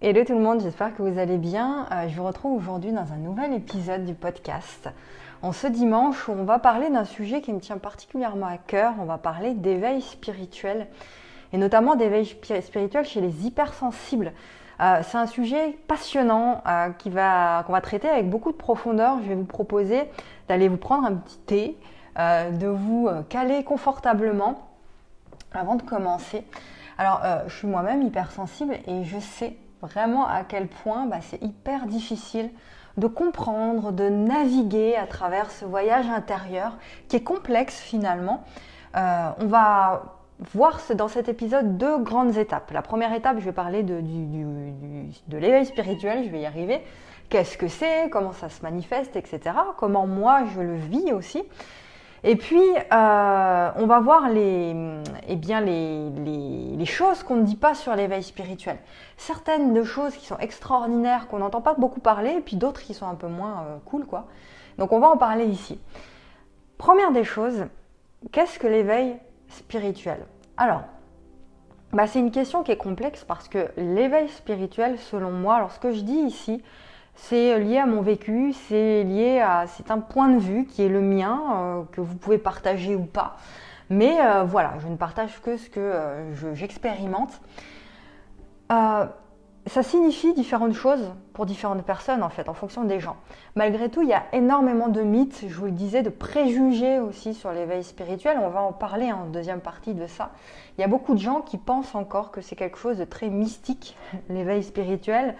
Hello tout le monde, j'espère que vous allez bien. Euh, je vous retrouve aujourd'hui dans un nouvel épisode du podcast. En ce dimanche, on va parler d'un sujet qui me tient particulièrement à cœur. On va parler d'éveil spirituel et notamment d'éveil spirituel chez les hypersensibles. Euh, c'est un sujet passionnant euh, va, qu'on va traiter avec beaucoup de profondeur. Je vais vous proposer d'aller vous prendre un petit thé, de vous caler confortablement avant de commencer. Alors, je suis moi-même hypersensible et je sais vraiment à quel point bah, c'est hyper difficile de comprendre, de naviguer à travers ce voyage intérieur qui est complexe finalement. Euh, on va voir dans cet épisode deux grandes étapes. La première étape, je vais parler de, l'éveil spirituel, je vais y arriver. Qu'est-ce que c'est, comment ça se manifeste, etc. Comment moi je le vis aussi. Et puis, euh, on va voir les, eh bien, les, choses qu'on ne dit pas sur l'éveil spirituel. Certaines de choses qui sont extraordinaires, qu'on n'entend pas beaucoup parler, et puis d'autres qui sont un peu moins euh, cool, quoi. Donc, on va en parler ici. Première des choses, qu'est-ce que l'éveil spirituel? Alors, bah, c'est une question qui est complexe parce que l'éveil spirituel, selon moi, alors ce que je dis ici, c'est lié à mon vécu, c'est lié à, c'est un point de vue qui est le mien, euh, que vous pouvez partager ou pas. Mais euh, voilà, je ne partage que ce que euh, j'expérimente. ça signifie différentes choses pour différentes personnes en fait, en fonction des gens. Malgré tout, il y a énormément de mythes, je vous le disais, de préjugés aussi sur l'éveil spirituel. On va en parler en deuxième partie de ça. Il y a beaucoup de gens qui pensent encore que c'est quelque chose de très mystique, l'éveil spirituel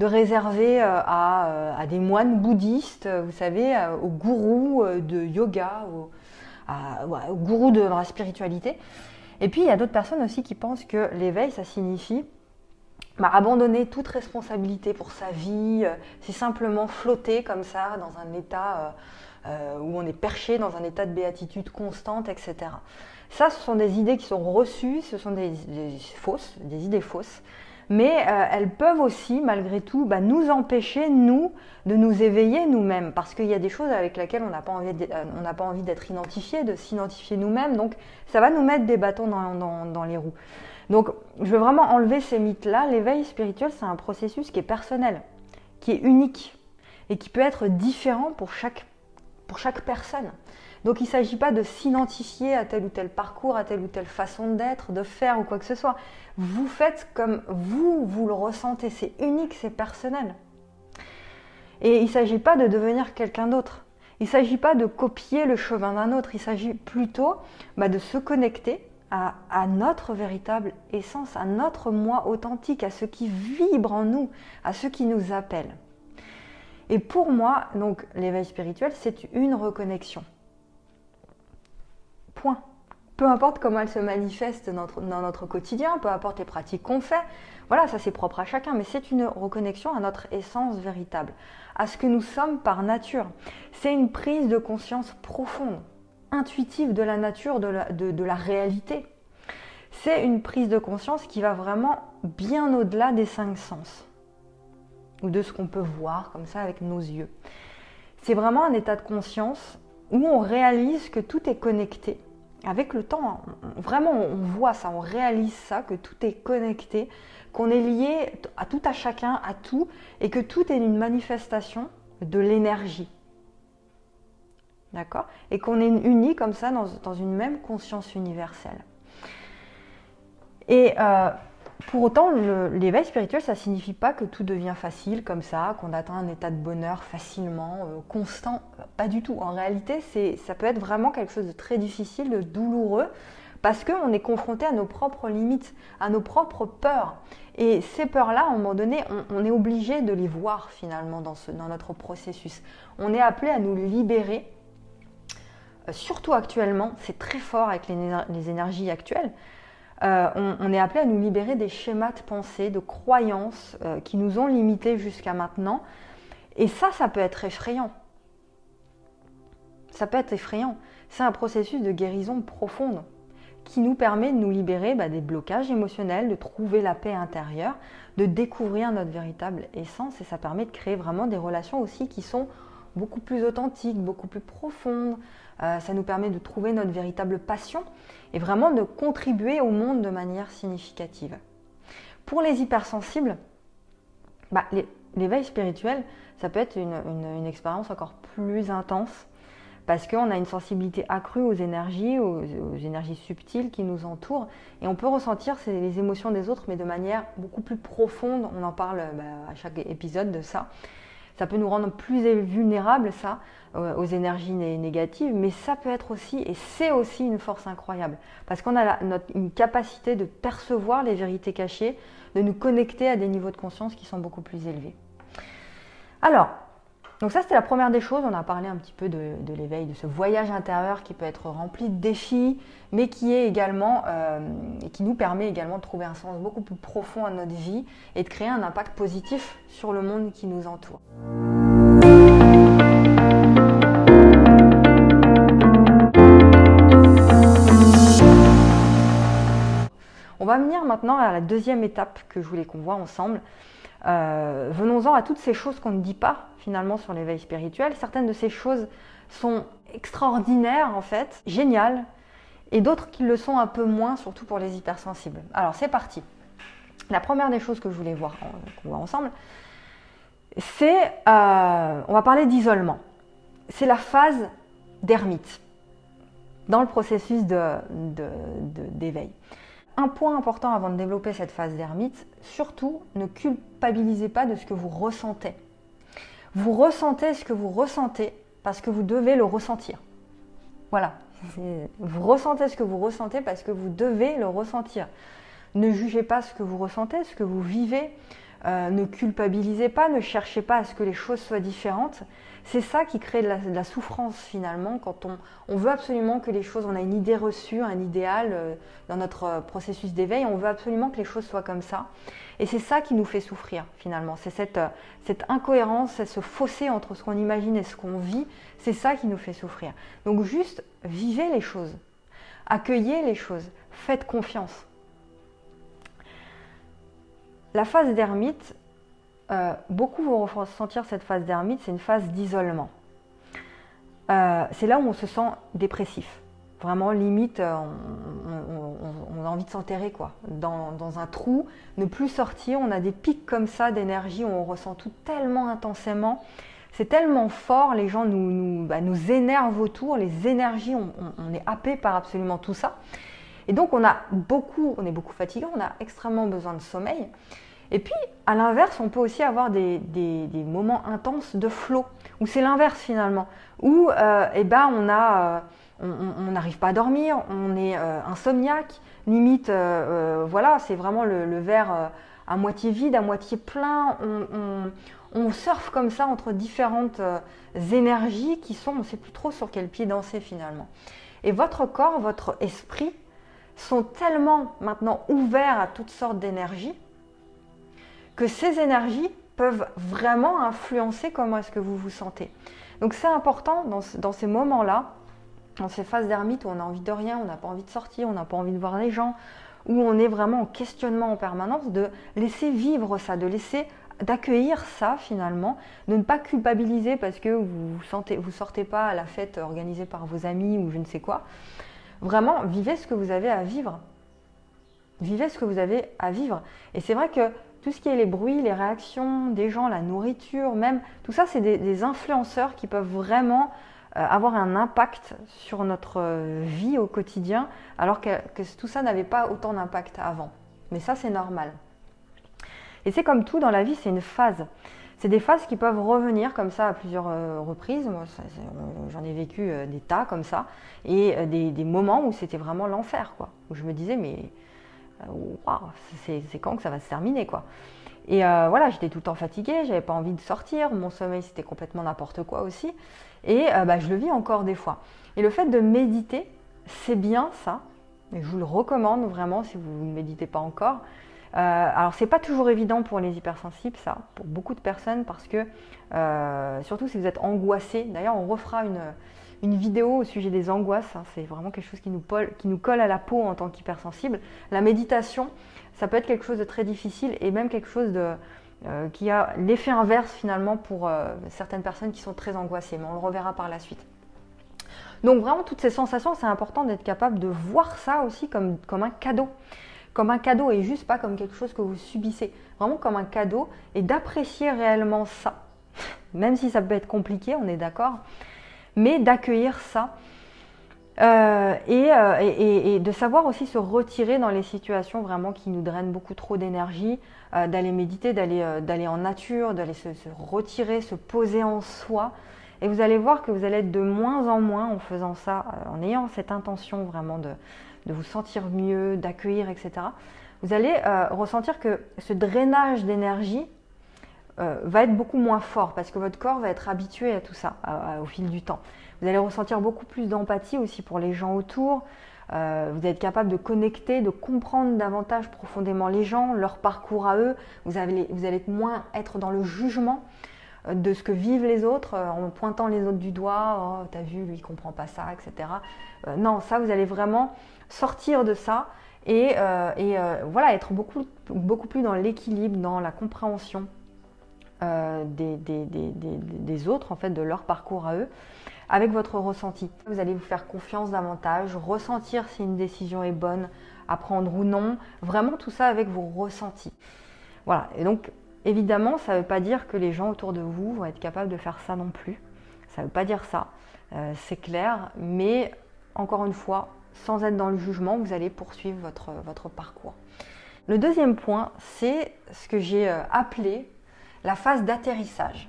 de réserver euh, euh, à, des moines bouddhistes, vous savez, euh, aux gourous de yoga, gourous de la spiritualité. Et puis il y a d'autres personnes aussi qui pensent que l'éveil, ça signifie bah, abandonner toute responsabilité pour sa vie, c'est simplement flotter comme ça dans un état où on est perché, dans un état de béatitude constante, etc. Ça, ce sont des idées qui sont reçues, ce sont des fausses, des idées fausses mais euh, elles peuvent aussi, malgré tout, bah, nous empêcher, nous, de nous éveiller nous-mêmes, parce qu'il y a des choses avec lesquelles on n'a pas envie euh, d'être identifié, de s'identifier nous-mêmes, donc ça va nous mettre des bâtons dans, les roues. Donc je veux vraiment enlever ces mythes-là. L'éveil spirituel, c'est un processus qui est personnel, qui est unique, et qui peut être différent pour chaque personne. Donc il ne s'agit pas de s'identifier à tel ou tel parcours, à telle ou telle façon d'être, de faire ou quoi que ce soit. Vous faites comme vous, vous le ressentez. C'est unique, c'est personnel. Et il ne s'agit pas de devenir quelqu'un d'autre. Il ne s'agit pas de copier le chemin d'un autre. Il s'agit plutôt bah, de se connecter à, à, notre véritable essence, à notre moi authentique, à ce qui vibre en nous, à ce qui nous appelle. Et pour moi, donc l'éveil spirituel, c'est une reconnexion. Peu importe comment elle se manifeste dans notre, quotidien, peu importe les pratiques qu'on fait, voilà, ça c'est propre à chacun, mais c'est une reconnexion à notre essence véritable, à ce que nous sommes par nature. C'est une prise de conscience profonde, intuitive de la nature, de la, de la réalité. C'est une prise de conscience qui va vraiment bien au-delà des cinq sens, ou de ce qu'on peut voir comme ça avec nos yeux. C'est vraiment un état de conscience où on réalise que tout est connecté avec le temps, vraiment, on voit ça, on réalise ça, que tout est connecté, qu'on est lié à tout à chacun, à tout, et que tout est une manifestation de l'énergie. D'accord? Et qu'on est unis comme ça dans, une même conscience universelle. Et euh, pour autant, l'éveil spirituel, ça ne signifie pas que tout devient facile comme ça, qu'on atteint un état de bonheur facilement, euh, constant. Pas du tout. En réalité, ça peut être vraiment quelque chose de très difficile, de douloureux, parce qu'on est confronté à nos propres limites, à nos propres peurs. Et ces peurs-là, à un moment donné, on, est obligé de les voir finalement dans, notre processus. On est appelé à nous libérer, euh, surtout actuellement, c'est très fort avec les énergies actuelles. Euh, on, est appelé à nous libérer des schémas de pensée, de croyances euh, qui nous ont limités jusqu'à maintenant. Et ça, ça peut être effrayant. Ça peut être effrayant. C'est un processus de guérison profonde qui nous permet de nous libérer bah, des blocages émotionnels, de trouver la paix intérieure, de découvrir notre véritable essence. Et ça permet de créer vraiment des relations aussi qui sont beaucoup plus authentiques, beaucoup plus profondes. Euh, ça nous permet de trouver notre véritable passion et vraiment de contribuer au monde de manière significative. Pour les hypersensibles, bah, l'éveil spirituel, ça peut être une, expérience encore plus intense parce qu'on a une sensibilité accrue aux énergies, aux, énergies subtiles qui nous entourent, et on peut ressentir les émotions des autres, mais de manière beaucoup plus profonde. On en parle bah, à chaque épisode de ça. Ça peut nous rendre plus vulnérables, ça, euh, aux énergies négatives, mais ça peut être aussi, et c'est aussi une force incroyable, parce qu'on a une capacité de percevoir les vérités cachées, de nous connecter à des niveaux de conscience qui sont beaucoup plus élevés. Alors, donc ça c'était la première des choses, on a parlé un petit peu de, l'éveil, de ce voyage intérieur qui peut être rempli de défis, mais qui est également, euh, et qui nous permet également de trouver un sens beaucoup plus profond à notre vie et de créer un impact positif sur le monde qui nous entoure. On va venir maintenant à la deuxième étape que je voulais qu'on voit ensemble. Euh, venons-en à toutes ces choses qu'on ne dit pas finalement sur l'éveil spirituel. Certaines de ces choses sont extraordinaires en fait, géniales, et d'autres qui le sont un peu moins, surtout pour les hypersensibles. Alors c'est parti. La première des choses que je voulais voir, ensemble, c'est, euh, on va parler d'isolement. C'est la phase d'ermite dans le processus d'éveil. Un point important avant de développer cette phase d'ermite, surtout ne culpabilisez pas de ce que vous ressentez. Vous ressentez ce que vous ressentez parce que vous devez le ressentir. Voilà. Vous ressentez ce que vous ressentez parce que vous devez le ressentir. Ne jugez pas ce que vous ressentez, ce que vous vivez. Euh, ne culpabilisez pas, ne cherchez pas à ce que les choses soient différentes. C'est ça qui crée de la, souffrance finalement quand on, veut absolument que les choses, on a une idée reçue, un idéal euh, dans notre euh, processus d'éveil, on veut absolument que les choses soient comme ça. Et c'est ça qui nous fait souffrir finalement. C'est cette, cette incohérence, ce fossé entre ce qu'on imagine et ce qu'on vit, c'est ça qui nous fait souffrir. Donc juste vivez les choses, accueillez les choses, faites confiance. La phase d'ermite, euh, beaucoup vont ressentir cette phase d'ermite, c'est une phase d'isolement. Euh, c'est là où on se sent dépressif. Vraiment, limite, euh, on, a envie de s'enterrer, quoi. Dans, un trou, ne plus sortir. On a des pics comme ça d'énergie on ressent tout tellement intensément. C'est tellement fort, les gens nous, nous, bah, énervent autour, les énergies, on, est happé par absolument tout ça. Et donc on a beaucoup, on est beaucoup fatigué, on a extrêmement besoin de sommeil. Et puis à l'inverse, on peut aussi avoir des, moments intenses de flot, où c'est l'inverse finalement, où euh, eh ben, euh, on n'arrive pas à dormir, on est euh, insomniaque, limite, voilà, c'est vraiment le, verre à moitié vide, à moitié plein. On, on, surfe comme ça entre différentes énergies qui sont, on ne sait plus trop sur quel pied danser finalement. Et votre corps, votre esprit sont tellement maintenant ouverts à toutes sortes d'énergies que ces énergies peuvent vraiment influencer comment est-ce que vous vous sentez. Donc c'est important dans, ces moments-là, dans ces phases d'ermite où on a envie de rien, on n'a pas envie de sortir, on n'a pas envie de voir les gens, où on est vraiment en questionnement en permanence, de laisser vivre ça, de laisser d'accueillir ça finalement, de ne pas culpabiliser parce que vous sentez, vous sortez pas à la fête organisée par vos amis ou je ne sais quoi, Vraiment, vivez ce que vous avez à vivre. Vivez ce que vous avez à vivre. Et c'est vrai que tout ce qui est les bruits, les réactions des gens, la nourriture, même, tout ça, c'est des, influenceurs qui peuvent vraiment euh, avoir un impact sur notre euh, vie au quotidien, alors que, tout ça n'avait pas autant d'impact avant. Mais ça, c'est normal. Et c'est comme tout dans la vie, c'est une phase. C'est des phases qui peuvent revenir comme ça à plusieurs euh, reprises. Moi, j'en ai vécu des tas comme ça. Et euh, des, moments où c'était vraiment l'enfer, quoi. Où je me disais, mais c'est quand que ça va se terminer, quoi. Et voilà, j'étais tout le temps fatiguée, j'avais pas envie de sortir, mon sommeil c'était complètement n'importe quoi aussi. Et bah, je le vis encore des fois. Et le fait de méditer, c'est bien ça. Et je vous le recommande vraiment si vous ne méditez pas encore. Euh, alors c'est pas toujours évident pour les hypersensibles, ça, pour beaucoup de personnes, parce que euh, surtout si vous êtes angoissé. D'ailleurs, on refera une, une, vidéo au sujet des angoisses. Hein. c'est vraiment quelque chose qui nous, colle à la peau en tant qu'hypersensible. La méditation, ça peut être quelque chose de très difficile et même quelque chose de, euh, qui a l'effet inverse finalement pour certaines personnes qui sont très angoissées. Mais on le reverra par la suite. Donc vraiment, toutes ces sensations, c'est important d'être capable de voir ça aussi comme un cadeau comme un cadeau et juste pas comme quelque chose que vous subissez. Vraiment comme un cadeau et d'apprécier réellement ça. Même si ça peut être compliqué, on est d'accord. Mais d'accueillir ça euh, euh, et, de savoir aussi se retirer dans les situations vraiment qui nous drainent beaucoup trop d'énergie, euh, d'aller méditer, d'aller en nature, d'aller se, retirer, se poser en soi. Et vous allez voir que vous allez être de moins en moins en faisant ça, en ayant cette intention vraiment de, de vous sentir mieux, d'accueillir, etc. Vous allez ressentir que ce drainage d'énergie va être beaucoup moins fort parce que votre corps va être habitué à tout ça au fil du temps. Vous allez ressentir beaucoup plus d'empathie aussi pour les gens autour. Euh, vous êtes capable de connecter, de comprendre davantage profondément les gens, leur parcours à eux. Vous allez, vous allez moins être dans le jugement euh, de ce que vivent les autres euh, en pointant les autres du doigt. Oh, t'as vu, lui, il comprend pas ça, etc. non, ça, vous allez vraiment sortir de ça et, voilà, être beaucoup, beaucoup plus dans l'équilibre, dans la compréhension des, des, autres, en fait, de leur parcours à eux avec votre ressenti. Vous allez vous faire confiance davantage, ressentir si une décision est bonne à prendre ou non, vraiment tout ça avec vos ressentis. Voilà, et donc évidemment, ça ne veut pas dire que les gens autour de vous vont être capables de faire ça non plus. Ça ne veut pas dire ça, euh, c'est clair, mais encore une fois, sans être dans le jugement, vous allez poursuivre votre, votre parcours. Le deuxième point, c'est ce que j'ai euh, appelé la phase d'atterrissage.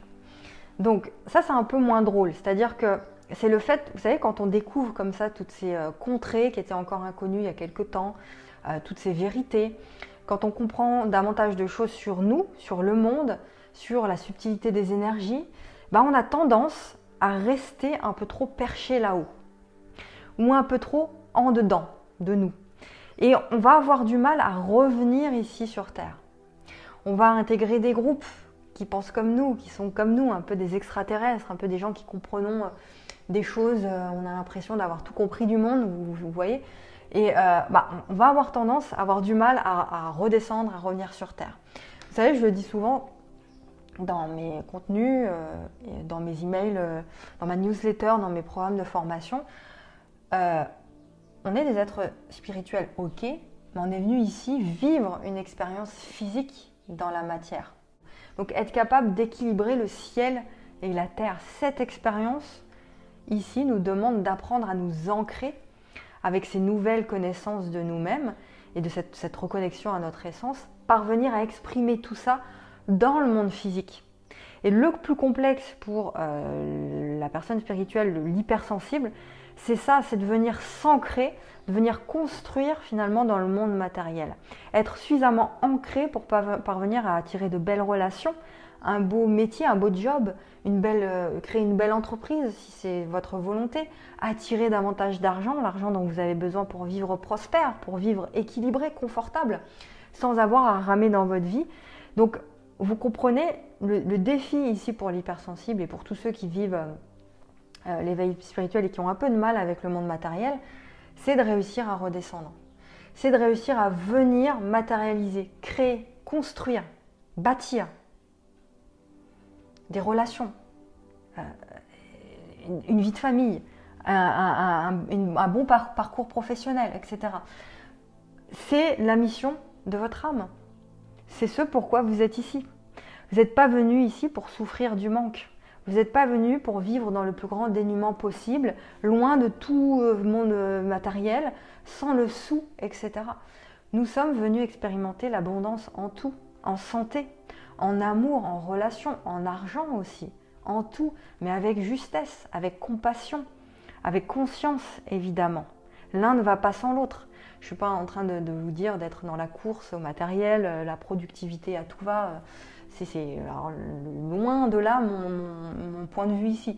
Donc ça, c'est un peu moins drôle, c'est-à-dire que c'est le fait, vous savez, quand on découvre comme ça toutes ces euh, contrées qui étaient encore inconnues il y a quelque temps, euh, toutes ces vérités, quand on comprend davantage de choses sur nous, sur le monde, sur la subtilité des énergies, bah on a tendance à rester un peu trop perché là-haut, ou un peu trop en dedans de nous. Et on va avoir du mal à revenir ici sur Terre. On va intégrer des groupes qui pensent comme nous, qui sont comme nous, un peu des extraterrestres, un peu des gens qui comprenons euh, des choses, euh, on a l'impression d'avoir tout compris du monde, vous, voyez. Et euh, bah, on va avoir tendance à avoir du mal à, redescendre, à revenir sur Terre. Vous savez, je le dis souvent dans mes contenus, dans mes emails, dans ma newsletter, dans mes programmes de formation. on est des êtres spirituels, ok, mais on est venu ici vivre une expérience physique dans la matière. Donc être capable d'équilibrer le ciel et la terre. Cette expérience ici nous demande d'apprendre à nous ancrer avec ces nouvelles connaissances de nous-mêmes et de cette, reconnexion à notre essence, parvenir à exprimer tout ça dans le monde physique. Et le plus complexe pour euh, la personne spirituelle, l'hypersensible, c'est ça, c'est de venir s'ancrer, de venir construire finalement dans le monde matériel. Être suffisamment ancré pour parvenir à attirer de belles relations, un beau métier, un beau job, euh, créer une belle entreprise si c'est votre volonté, attirer davantage d'argent, l'argent dont vous avez besoin pour vivre prospère, pour vivre équilibré, confortable, sans avoir à ramer dans votre vie. Donc vous comprenez le, défi ici pour l'hypersensible et pour tous ceux qui vivent euh, euh, l'éveil spirituel et qui ont un peu de mal avec le monde matériel, c'est de réussir à redescendre. C'est de réussir à venir matérialiser, créer, construire, bâtir des relations, euh, une, vie de famille, un, bon parcours professionnel, etc. C'est la mission de votre âme. C'est ce pourquoi vous êtes ici. Vous n'êtes pas venu ici pour souffrir du manque. Vous n'êtes pas venu pour vivre dans le plus grand dénuement possible, loin de tout euh, monde euh, matériel, sans le sou, etc. Nous sommes venus expérimenter l'abondance en tout, en santé, en amour, en relation, en argent aussi, en tout, mais avec justesse, avec compassion, avec conscience évidemment. L'un ne va pas sans l'autre. Je ne suis pas en train de, de vous dire d'être dans la course au matériel, euh, la productivité à tout va. C'est loin de là mon, point de vue ici.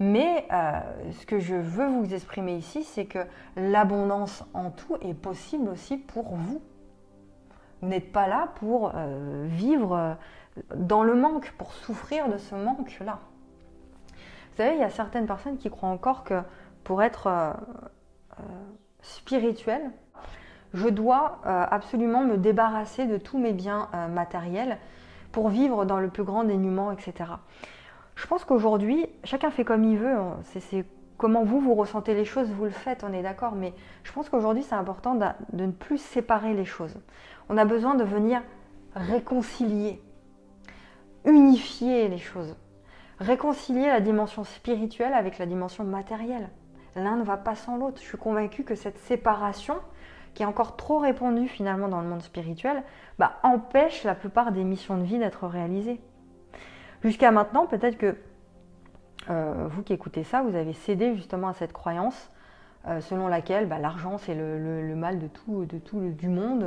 Mais euh, ce que je veux vous exprimer ici, c'est que l'abondance en tout est possible aussi pour vous. Vous n'êtes pas là pour euh, vivre euh, dans le manque, pour souffrir de ce manque-là. Vous savez, il y a certaines personnes qui croient encore que pour être spirituel, je dois absolument me débarrasser de tous mes biens matériels pour vivre dans le plus grand dénuement, etc. Je pense qu'aujourd'hui, chacun fait comme il veut. Hein. C'est comment vous, vous ressentez les choses, vous le faites, on est d'accord. Mais je pense qu'aujourd'hui, c'est important de, de ne plus séparer les choses. On a besoin de venir réconcilier, unifier les choses, réconcilier la dimension spirituelle avec la dimension matérielle. L'un ne va pas sans l'autre. Je suis convaincue que cette séparation, qui est encore trop répandue finalement dans le monde spirituel, bah, empêche la plupart des missions de vie d'être réalisées. Jusqu'à maintenant, peut-être que euh, vous qui écoutez ça, vous avez cédé justement à cette croyance euh, selon laquelle bah, l'argent c'est le, mal de tout, de tout du monde,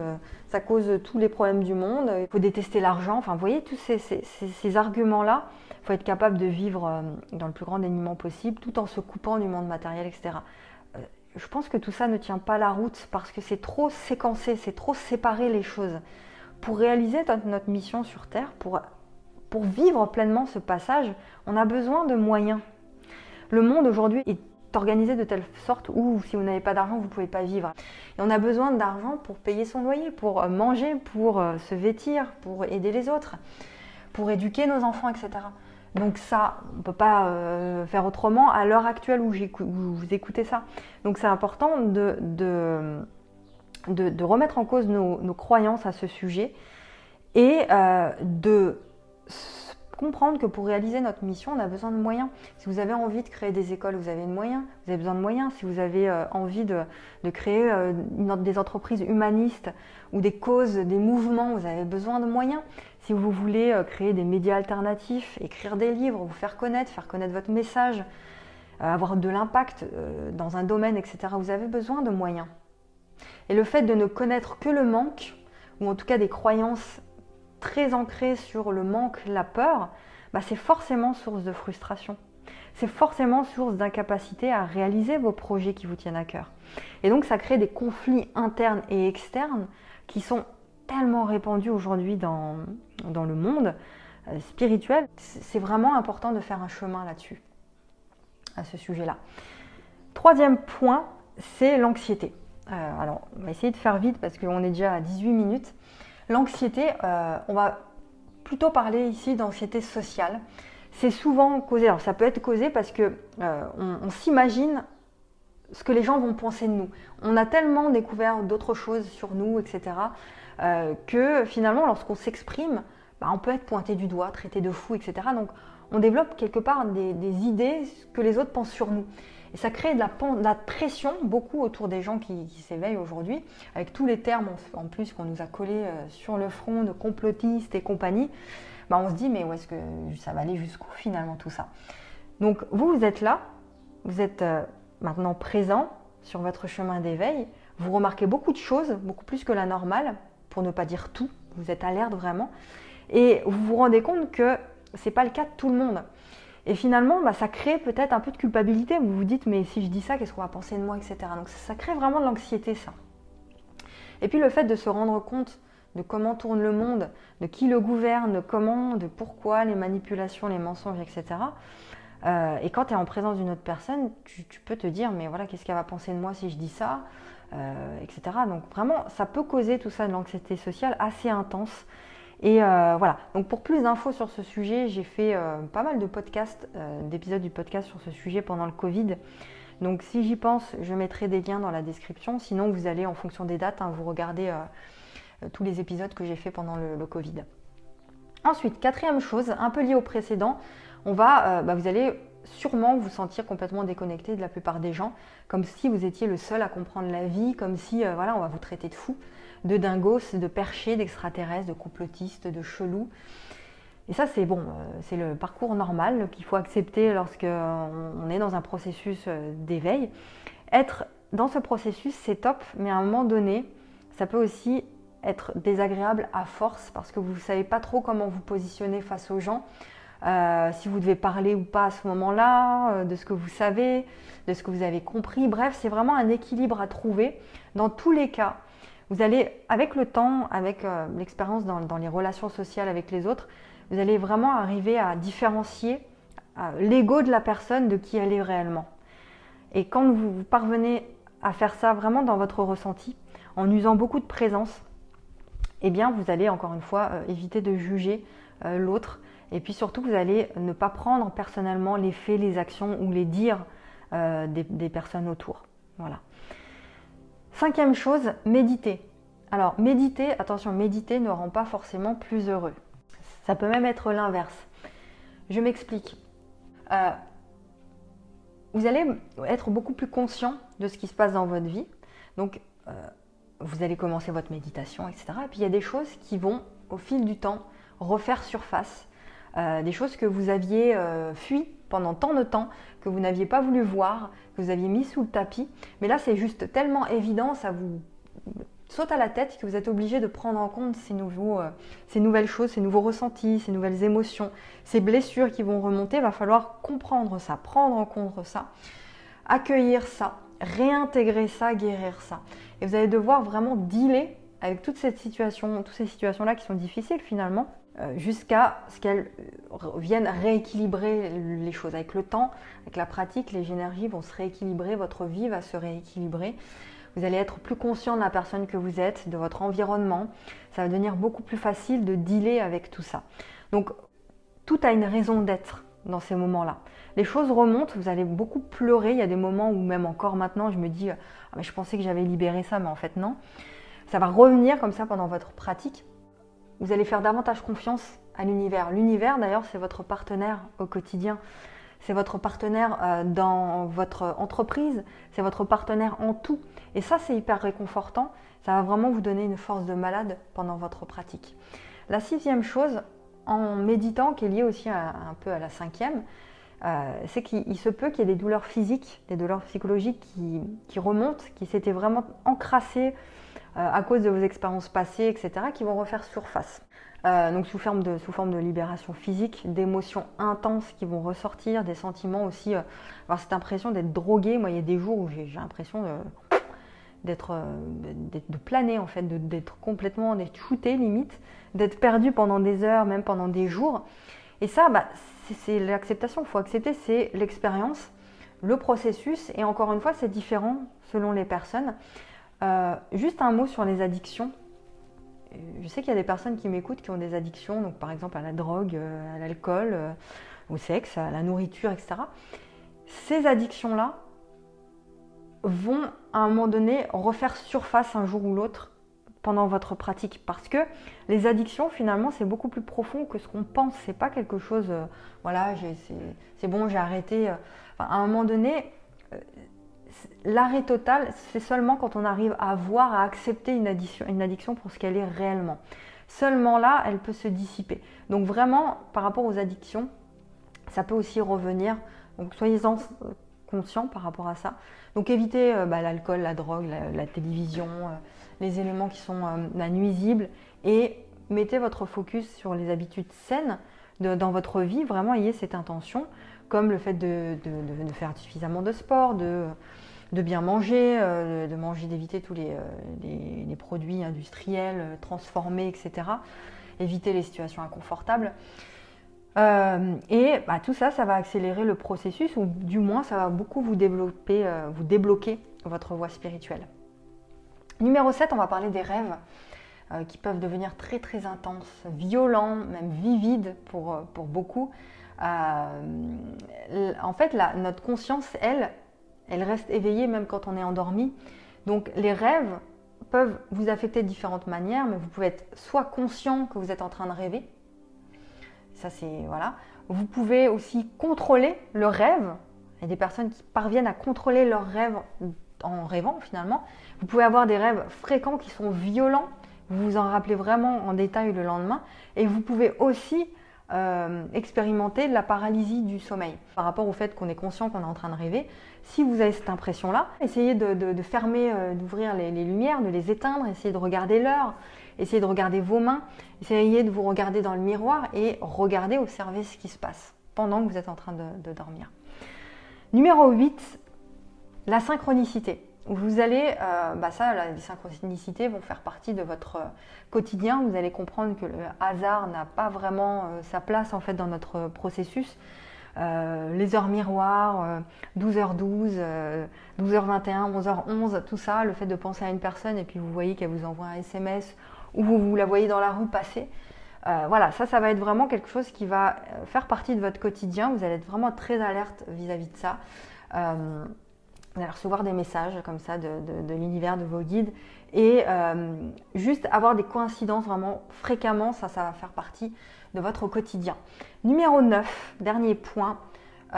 ça cause tous les problèmes du monde, il faut détester l'argent. Enfin, vous voyez tous ces, arguments-là, il faut être capable de vivre euh, dans le plus grand dénuement possible, tout en se coupant du monde matériel, etc. Je pense que tout ça ne tient pas la route parce que c'est trop séquencé, c'est trop séparé les choses. Pour réaliser notre mission sur Terre, pour, pour vivre pleinement ce passage, on a besoin de moyens. Le monde aujourd'hui est organisé de telle sorte où si vous n'avez pas d'argent, vous ne pouvez pas vivre. Et on a besoin d'argent pour payer son loyer, pour euh, manger, pour euh, se vêtir, pour aider les autres, pour éduquer nos enfants, etc. Donc ça, on ne peut pas euh, faire autrement à l'heure actuelle où, vous écoutez ça. Donc c'est important de, de, remettre en cause nos, croyances à ce sujet et de comprendre que pour réaliser notre mission, on a besoin de moyens. Si vous avez envie de créer des écoles, vous avez de moyens. Vous avez besoin de moyens. Si vous avez euh, envie de, créer euh, des entreprises humanistes ou des causes, des mouvements, vous avez besoin de moyens. Si vous voulez euh, créer des médias alternatifs, écrire des livres, vous faire connaître, faire connaître votre message, avoir de l'impact dans un domaine, etc., vous avez besoin de moyens. Et le fait de ne connaître que le manque, ou en tout cas des croyances très ancré sur le manque, la peur, bah c'est forcément source de frustration. C'est forcément source d'incapacité à réaliser vos projets qui vous tiennent à cœur. Et donc ça crée des conflits internes et externes qui sont tellement répandus aujourd'hui dans, dans le monde euh, spirituel. C'est vraiment important de faire un chemin là-dessus, à ce sujet-là. Troisième point, c'est l'anxiété. Euh, alors, on va essayer de faire vite parce qu'on est déjà à 18 minutes. L'anxiété, euh, on va plutôt parler ici d'anxiété sociale. C'est souvent causé, alors ça peut être causé parce que euh, on, s'imagine ce que les gens vont penser de nous. On a tellement découvert d'autres choses sur nous, etc., euh, que finalement, lorsqu'on s'exprime, bah, on peut être pointé du doigt, traité de fou, etc. Donc, on développe quelque part des, idées que les autres pensent sur nous. Et ça crée de la, pression beaucoup autour des gens qui, s'éveillent aujourd'hui, avec tous les termes en, plus qu'on nous a collés euh, sur le front de complotistes et compagnie. Bah, on se dit, mais où est-ce que ça va aller jusqu'où finalement tout ça? Donc vous, vous êtes là, vous êtes euh, maintenant présent sur votre chemin d'éveil, vous remarquez beaucoup de choses, beaucoup plus que la normale, pour ne pas dire tout, vous êtes alerte vraiment, et vous vous rendez compte que ce n'est pas le cas de tout le monde. Et finalement, bah, ça crée peut-être un peu de culpabilité. Vous vous dites, mais si je dis ça, qu'est-ce qu'on va penser de moi, etc. Donc ça, crée vraiment de l'anxiété, ça. Et puis le fait de se rendre compte de comment tourne le monde, de qui le gouverne, comment, de pourquoi, les manipulations, les mensonges, etc. Euh, et quand tu es en présence d'une autre personne, tu, peux te dire, mais voilà, qu'est-ce qu'elle va penser de moi si je dis ça, euh, etc. Donc vraiment, ça peut causer tout ça de l'anxiété sociale assez intense. Et euh, voilà, donc pour plus d'infos sur ce sujet, j'ai fait pas mal de podcasts, d'épisodes du podcast sur ce sujet pendant le Covid. Donc si j'y pense, je mettrai des liens dans la description. Sinon, vous allez en fonction des dates, hein, vous regardez tous les épisodes que j'ai fait pendant le, Covid. Ensuite, quatrième chose, un peu liée au précédent, on va, bah, vous allez sûrement vous sentir complètement déconnecté de la plupart des gens, comme si vous étiez le seul à comprendre la vie, comme si voilà, on va vous traiter de fou de dingos, de perchés, d'extraterrestres, de complotistes, de chelous. Et ça, c'est bon, euh, c'est le parcours normal qu'il faut accepter lorsqu'on est dans un processus euh, d'éveil. Être dans ce processus, c'est top, mais à un moment donné, ça peut aussi être désagréable à force parce que vous ne savez pas trop comment vous positionner face aux gens. Euh, si vous devez parler ou pas à ce moment-là, de ce que vous savez, de ce que vous avez compris. Bref, c'est vraiment un équilibre à trouver. Dans tous les cas, vous allez, avec le temps, avec euh, l'expérience dans, les relations sociales avec les autres, vous allez vraiment arriver à différencier euh, l'ego de la personne de qui elle est réellement. Et quand vous, parvenez à faire ça vraiment dans votre ressenti, en usant beaucoup de présence, eh bien, vous allez encore une fois euh, éviter de juger l'autre. Et puis surtout, vous allez ne pas prendre personnellement les faits, les actions ou les dires des, personnes autour. Voilà. Cinquième chose, méditer. Alors, méditer, attention, méditer ne rend pas forcément plus heureux. Ça peut même être l'inverse. Je m'explique. vous allez être beaucoup plus conscient de ce qui se passe dans votre vie. Donc, vous allez commencer votre méditation, etc. Et puis il y a des choses qui vont, au fil du temps, refaire surface. Euh, des choses que vous aviez euh, fui pendant tant de temps, que vous n'aviez pas voulu voir, que vous aviez mis sous le tapis. Mais là, c'est juste tellement évident, ça vous saute à la tête que vous êtes obligé de prendre en compte ces, nouveaux, euh, ces nouvelles choses, ces nouveaux ressentis, ces nouvelles émotions, ces blessures qui vont remonter. Il va falloir comprendre ça, prendre en compte ça, accueillir ça, réintégrer ça, guérir ça. Et vous allez devoir vraiment dealer avec toutes ces situations-là qui sont difficiles finalement, jusqu'à ce qu'elles viennent rééquilibrer les choses. Avec le temps, avec la pratique, les énergies vont se rééquilibrer, votre vie va se rééquilibrer. Vous allez être plus conscient de la personne que vous êtes, de votre environnement. Ça va devenir beaucoup plus facile de dealer avec tout ça. Donc, tout a une raison d'être dans ces moments-là. Les choses remontent, vous allez beaucoup pleurer. Il y a des moments où même encore maintenant, je me dis, ah, mais je pensais que j'avais libéré ça, mais en fait non. Ça va revenir comme ça pendant votre pratique. Vous allez faire davantage confiance à l'univers. L'univers, d'ailleurs, c'est votre partenaire au quotidien. C'est votre partenaire euh, dans votre entreprise, c'est votre partenaire en tout. Et ça, c'est hyper réconfortant. Ça va vraiment vous donner une force de malade pendant votre pratique. La sixième chose, en méditant, qui est liée aussi un peu à la cinquième, euh, c'est qu'il se peut qu'il y ait des douleurs physiques, des douleurs psychologiques qui, remontent, qui s'étaient vraiment encrassées à cause de vos expériences passées, etc., qui vont refaire surface. Euh, donc sous forme, de, libération physique, d'émotions intenses qui vont ressortir, des sentiments aussi, avoir cette impression d'être drogué. Moi, il y a des jours où j'ai l'impression d'être de planer en fait, d'être complètement, d'être shooté limite, d'être perdu pendant des heures, même pendant des jours. Et ça, bah, c'est l'acceptation. Il faut accepter, c'est l'expérience, le processus. Et encore une fois, c'est différent selon les personnes. Euh, juste un mot sur les addictions. Je sais qu'il y a des personnes qui m'écoutent qui ont des addictions, donc par exemple à la drogue, euh, à l'alcool, euh, au sexe, à la nourriture, etc. Ces addictions-là vont à un moment donné refaire surface un jour ou l'autre pendant votre pratique parce que les addictions finalement c'est beaucoup plus profond que ce qu'on pense c'est pas quelque chose euh, voilà c'est bon j'ai arrêté euh. à un moment donné euh, l'arrêt total c'est seulement quand on arrive à voir à accepter une addiction, pour ce qu'elle est réellement. Seulement là elle peut se dissiper. Donc vraiment par rapport aux addictions ça peut aussi revenir. Donc soyez-en conscients par rapport à ça. Donc évitez bah, l'alcool la drogue la télévision les éléments qui sont euh, nuisibles. Et mettez votre focus sur les habitudes saines dans votre vie. Vraiment, ayez cette intention, comme le fait de, faire suffisamment de sport, de, bien manger, euh, de manger, d'éviter tous les, euh, produits industriels transformés, etc. Éviter les situations inconfortables. et bah, tout ça, ça va accélérer le processus, ou du moins, ça va beaucoup vous développer, vous débloquer votre voie spirituelle. Numéro 7, on va parler des rêves euh, qui peuvent devenir très très intenses, violents, même vivides euh, pour beaucoup. Euh, en fait, notre conscience, elle, elle reste éveillée même quand on est endormi. Donc les rêves peuvent vous affecter de différentes manières, mais vous pouvez être soit conscient que vous êtes en train de rêver, ça c'est voilà. Vous pouvez aussi contrôler le rêve. Il y a des personnes qui parviennent à contrôler leur rêve en rêvant finalement. Vous pouvez avoir des rêves fréquents qui sont violents, vous vous en rappelez vraiment en détail le lendemain, et vous pouvez aussi euh, expérimenter la paralysie du sommeil par rapport au fait qu'on est conscient qu'on est en train de rêver. Si vous avez cette impression-là, essayez de, fermer, euh, d'ouvrir les, lumières, de les éteindre, essayez de regarder l'heure, essayez de regarder vos mains, essayez de vous regarder dans le miroir et regarder, observer ce qui se passe pendant que vous êtes en train de dormir. Numéro 8, la synchronicité. Vous allez, euh, bah ça, les synchronicités vont faire partie de votre euh, quotidien. Vous allez comprendre que le hasard n'a pas vraiment euh, sa place en fait dans notre processus. les heures miroirs, 12h12, 12h21, 11h11, tout ça, le fait de penser à une personne et puis vous voyez qu'elle vous envoie un SMS ou vous, vous la voyez dans la rue passer. voilà, ça, ça va être vraiment quelque chose qui va faire partie de votre quotidien. Vous allez être vraiment très alerte vis-à-vis de ça. Vous allez recevoir des messages comme ça de, l'univers de vos guides et juste avoir des coïncidences vraiment fréquemment, ça, ça va faire partie de votre quotidien. Numéro 9, dernier point, vous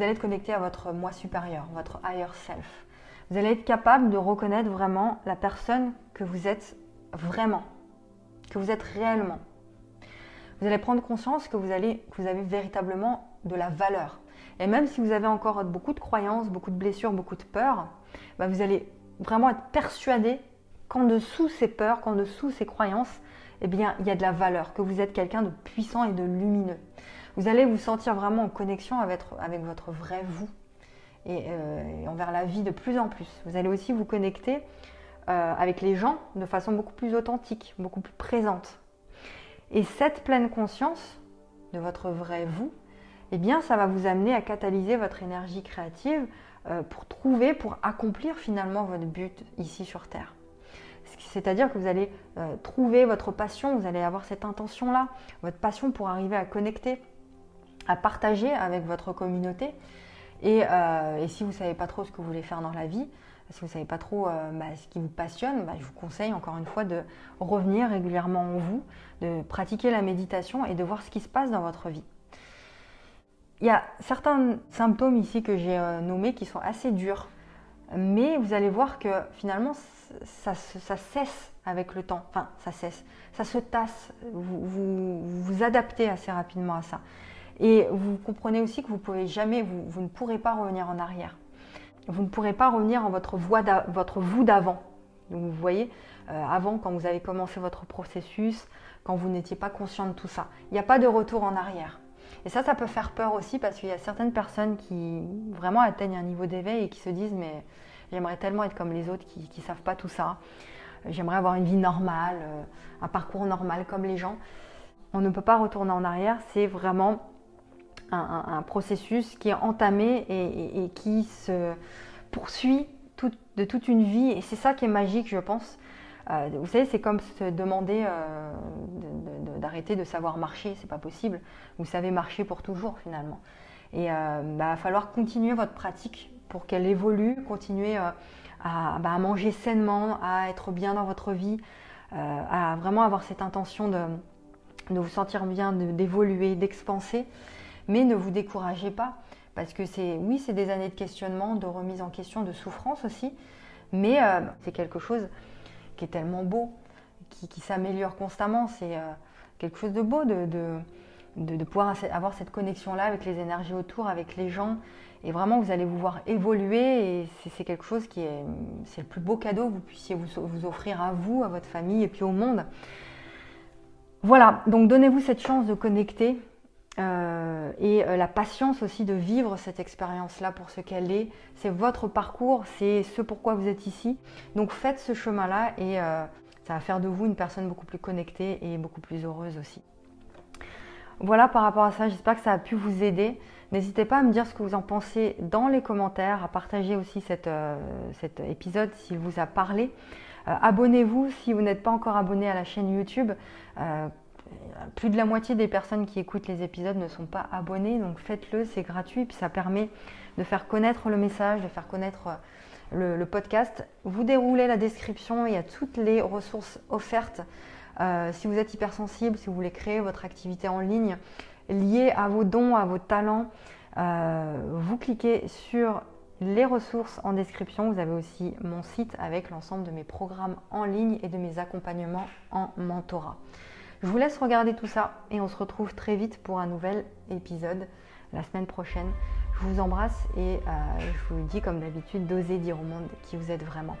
allez être connecté à votre moi supérieur, votre higher self. Vous allez être capable de reconnaître vraiment la personne que vous êtes vraiment, que vous êtes réellement. Vous allez prendre conscience que vous, allez, que vous avez véritablement de la valeur. Et même si vous avez encore beaucoup de croyances, beaucoup de blessures, beaucoup de peurs, bah, vous allez vraiment être persuadé qu'en dessous ces peurs, qu'en dessous ces croyances, eh bien, il y a de la valeur, que vous êtes quelqu'un de puissant et de lumineux. Vous allez vous sentir vraiment en connexion avec, votre vrai vous. Euh, et, envers la vie de plus en plus. Vous allez aussi vous connecter euh, avec les gens de façon beaucoup plus authentique, beaucoup plus présente. Et cette pleine conscience de votre vrai vous, eh bien, ça va vous amener à catalyser votre énergie créative euh, pour trouver, pour accomplir finalement votre but ici sur Terre. C'est-à-dire que vous allez trouver votre passion, vous allez avoir cette intention-là, votre passion pour arriver à connecter, à partager avec votre communauté euh, et, si vous ne savez pas trop ce que vous voulez faire dans la vie, si vous ne savez pas trop euh, bah, ce qui vous passionne, bah, je vous conseille encore une fois de revenir régulièrement en vous, de pratiquer la méditation et de voir ce qui se passe dans votre vie. Il y a certains symptômes ici que j'ai euh, nommés qui sont assez durs, mais vous allez voir que finalement ça, cesse avec le temps. Enfin, ça cesse, ça se tasse. Vous vous, adaptez assez rapidement à ça. Et vous comprenez aussi que vous, pouvez jamais, vous, ne pourrez pas revenir en arrière. Vous ne pourrez pas revenir en votre, votre vous d'avant. vous voyez, euh, avant, quand vous avez commencé votre processus, quand vous n'étiez pas conscient de tout ça. Il n'y a pas de retour en arrière. Et ça, ça peut faire peur aussi parce qu'il y a certaines personnes qui vraiment atteignent un niveau d'éveil et qui se disent mais j'aimerais tellement être comme les autres qui ne savent pas tout ça. J'aimerais avoir une vie normale, euh, un parcours normal comme les gens. On ne peut pas retourner en arrière, c'est vraiment un, processus qui est entamé et, qui se poursuit de toute une vie. Et c'est ça qui est magique, je pense. Euh, vous savez, c'est comme se demander euh, d'arrêter de, savoir marcher, c'est pas possible. Vous savez marcher pour toujours finalement. Et il euh, bah, va falloir continuer votre pratique pour qu'elle évolue, continuer bah, à, manger sainement, à être bien dans votre vie, à vraiment avoir cette intention de, de vous sentir bien, d'évoluer, d'expanser. Mais ne vous découragez pas, parce que c'est, oui, c'est des années de questionnement, de remise en question, de souffrance aussi, mais c'est quelque chose qui est tellement beau, qui, s'améliore constamment. C'est euh, quelque chose de beau de, de, pouvoir avoir cette connexion-là avec les énergies autour, avec les gens. Et vraiment, vous allez vous voir évoluer et c'est quelque chose qui est, c'est le plus beau cadeau que vous puissiez vous, vous offrir à vous, à votre famille et puis au monde. Voilà, donc donnez-vous cette chance de connecter euh, et euh, la patience aussi de vivre cette expérience-là pour ce qu'elle est. C'est votre parcours, c'est ce pourquoi vous êtes ici. Donc faites ce chemin-là et euh, ça va faire de vous une personne beaucoup plus connectée et beaucoup plus heureuse aussi. Voilà par rapport à ça, j'espère que ça a pu vous aider. N'hésitez pas à me dire ce que vous en pensez dans les commentaires, à partager aussi cet épisode s'il vous a parlé. Abonnez-vous si vous n'êtes pas encore abonné à la chaîne YouTube plus de la moitié des personnes qui écoutent les épisodes ne sont pas abonnées, donc faites-le, c'est gratuit, puis ça permet de faire connaître le message, de faire connaître euh, le, podcast. Vous déroulez la description, il y a toutes les ressources offertes. Euh, si vous êtes hypersensible, si vous voulez créer votre activité en ligne liée à vos dons, à vos talents, euh, vous cliquez sur les ressources en description. Vous avez aussi mon site avec l'ensemble de mes programmes en ligne et de mes accompagnements en mentorat. Je vous laisse regarder tout ça et on se retrouve très vite pour un nouvel épisode la semaine prochaine. Je vous embrasse et euh, je vous dis comme d'habitude d'oser dire au monde qui vous êtes vraiment.